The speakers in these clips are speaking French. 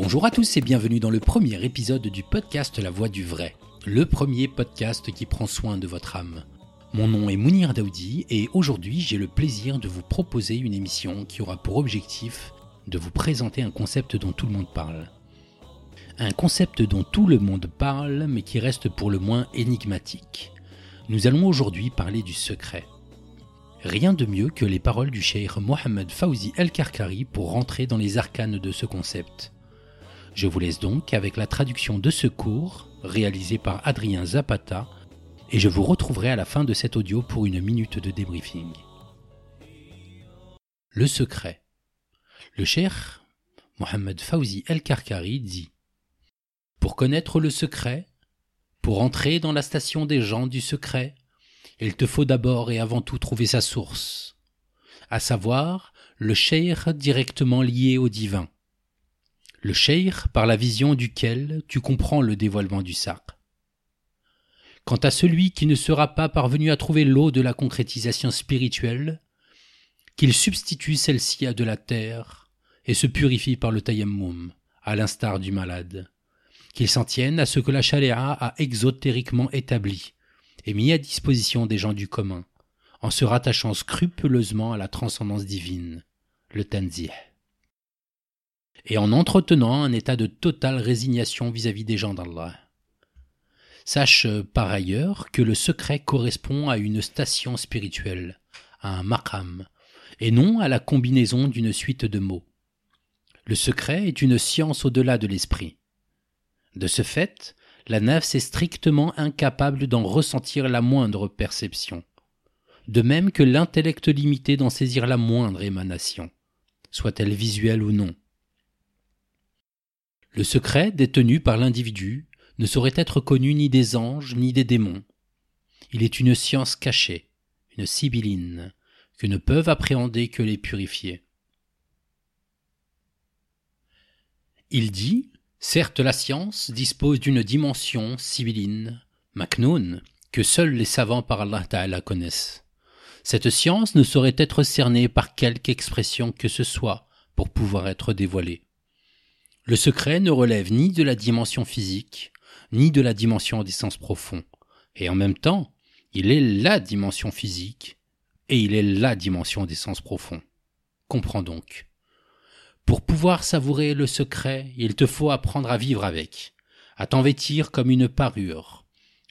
Bonjour à tous et bienvenue dans le premier épisode du podcast La Voix du Vrai, le premier podcast qui prend soin de votre âme. Mon nom est Mounir Daoudi et aujourd'hui j'ai le plaisir de vous proposer une émission qui aura pour objectif de vous présenter un concept dont tout le monde parle. Un concept dont tout le monde parle mais qui reste pour le moins énigmatique. Nous allons aujourd'hui parler du secret. Rien de mieux que les paroles du cheikh Mohamed Fawzi El-Karkari pour rentrer dans les arcanes de ce concept. Je vous laisse donc avec la traduction de ce cours, réalisé par Adrien Zapata, et je vous retrouverai à la fin de cet audio pour une minute de débriefing. Le secret. Le cheikh Mohamed Fawzi El-Karkari dit Pour connaître le secret, pour entrer dans la station des gens du secret, il te faut d'abord et avant tout trouver sa source, à savoir le cheikh directement lié au divin. Le cheikh par la vision duquel tu comprends le dévoilement du sacre. Quant à celui qui ne sera pas parvenu à trouver l'eau de la concrétisation spirituelle, qu'il substitue celle-ci à de la terre et se purifie par le tayammum, à l'instar du malade, qu'il s'en tienne à ce que la chaléa a exotériquement établi et mis à disposition des gens du commun, en se rattachant scrupuleusement à la transcendance divine, le tanzih, et en entretenant un état de totale résignation vis-à-vis des gens d'Allah. Sache euh, par ailleurs que le secret correspond à une station spirituelle, à un maqam, et non à la combinaison d'une suite de mots. Le secret est une science au-delà de l'esprit. De ce fait, la nef est strictement incapable d'en ressentir la moindre perception, de même que l'intellect limité d'en saisir la moindre émanation, soit-elle visuelle ou non. Le secret détenu par l'individu ne saurait être connu ni des anges ni des démons. Il est une science cachée, une sibylline, que ne peuvent appréhender que les purifiés. Il dit Certes, la science dispose d'une dimension sibylline, maknoun, que seuls les savants par Allah Ta'ala connaissent. Cette science ne saurait être cernée par quelque expression que ce soit pour pouvoir être dévoilée. Le secret ne relève ni de la dimension physique, ni de la dimension des sens profonds, et en même temps, il est la dimension physique, et il est la dimension des sens profonds. Comprends donc. Pour pouvoir savourer le secret, il te faut apprendre à vivre avec, à t'en vêtir comme une parure,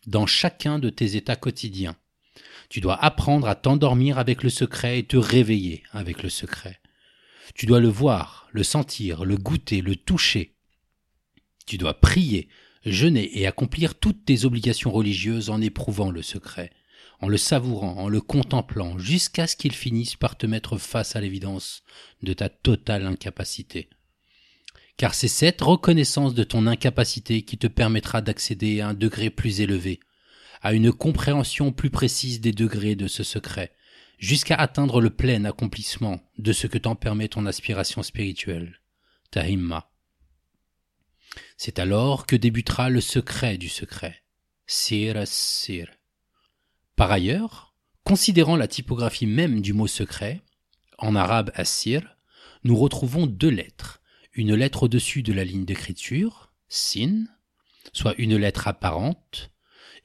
dans chacun de tes états quotidiens. Tu dois apprendre à t'endormir avec le secret et te réveiller avec le secret. Tu dois le voir, le sentir, le goûter, le toucher. Tu dois prier, jeûner et accomplir toutes tes obligations religieuses en éprouvant le secret en le savourant, en le contemplant, jusqu'à ce qu'il finisse par te mettre face à l'évidence de ta totale incapacité. Car c'est cette reconnaissance de ton incapacité qui te permettra d'accéder à un degré plus élevé, à une compréhension plus précise des degrés de ce secret, jusqu'à atteindre le plein accomplissement de ce que t'en permet ton aspiration spirituelle, ta himma. C'est alors que débutera le secret du secret. Sir sir. Par ailleurs, considérant la typographie même du mot secret, en arabe assir, nous retrouvons deux lettres, une lettre au-dessus de la ligne d'écriture, sin, soit une lettre apparente,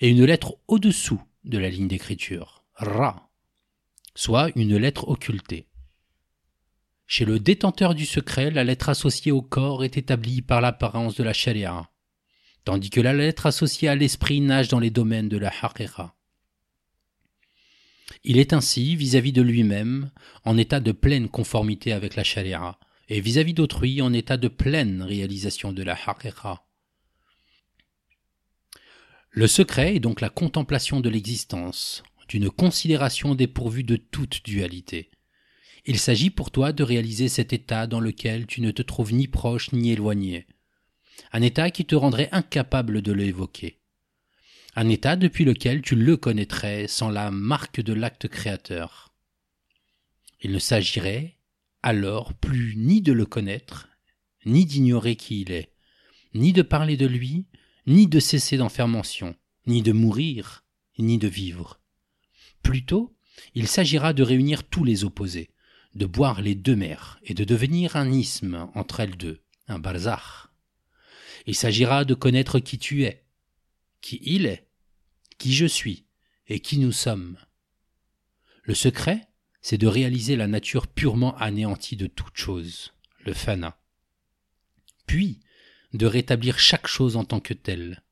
et une lettre au-dessous de la ligne d'écriture, ra, soit une lettre occultée. Chez le détenteur du secret, la lettre associée au corps est établie par l'apparence de la sharia, tandis que la lettre associée à l'esprit nage dans les domaines de la haqiqa. Il est ainsi, vis-à-vis de lui-même, en état de pleine conformité avec la charia, et vis-à-vis d'autrui en état de pleine réalisation de la haqiqa. Le secret est donc la contemplation de l'existence, d'une considération dépourvue de toute dualité. Il s'agit pour toi de réaliser cet état dans lequel tu ne te trouves ni proche ni éloigné, un état qui te rendrait incapable de l'évoquer un état depuis lequel tu le connaîtrais sans la marque de l'acte créateur. Il ne s'agirait alors plus ni de le connaître, ni d'ignorer qui il est, ni de parler de lui, ni de cesser d'en faire mention, ni de mourir, ni de vivre. Plutôt, il s'agira de réunir tous les opposés, de boire les deux mers et de devenir un isthme entre elles deux, un barzakh, Il s'agira de connaître qui tu es, qui il est, qui je suis et qui nous sommes. Le secret, c'est de réaliser la nature purement anéantie de toute chose, le fana. Puis, de rétablir chaque chose en tant que telle.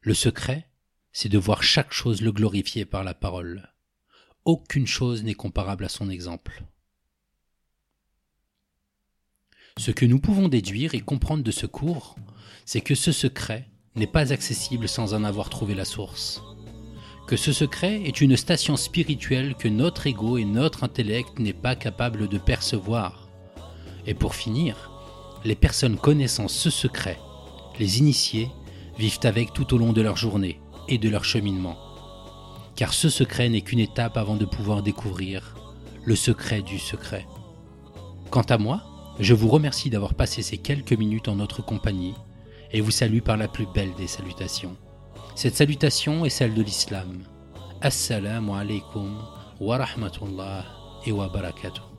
Le secret, c'est de voir chaque chose le glorifier par la parole. Aucune chose n'est comparable à son exemple. Ce que nous pouvons déduire et comprendre de ce cours, c'est que ce secret n'est pas accessible sans en avoir trouvé la source. Que ce secret est une station spirituelle que notre ego et notre intellect n'est pas capable de percevoir. Et pour finir, les personnes connaissant ce secret, les initiés, vivent avec tout au long de leur journée et de leur cheminement. Car ce secret n'est qu'une étape avant de pouvoir découvrir le secret du secret. Quant à moi, je vous remercie d'avoir passé ces quelques minutes en notre compagnie et vous salue par la plus belle des salutations. Cette salutation est celle de l'islam. Assalamu alaikum wa rahmatullah et wa barakatuh.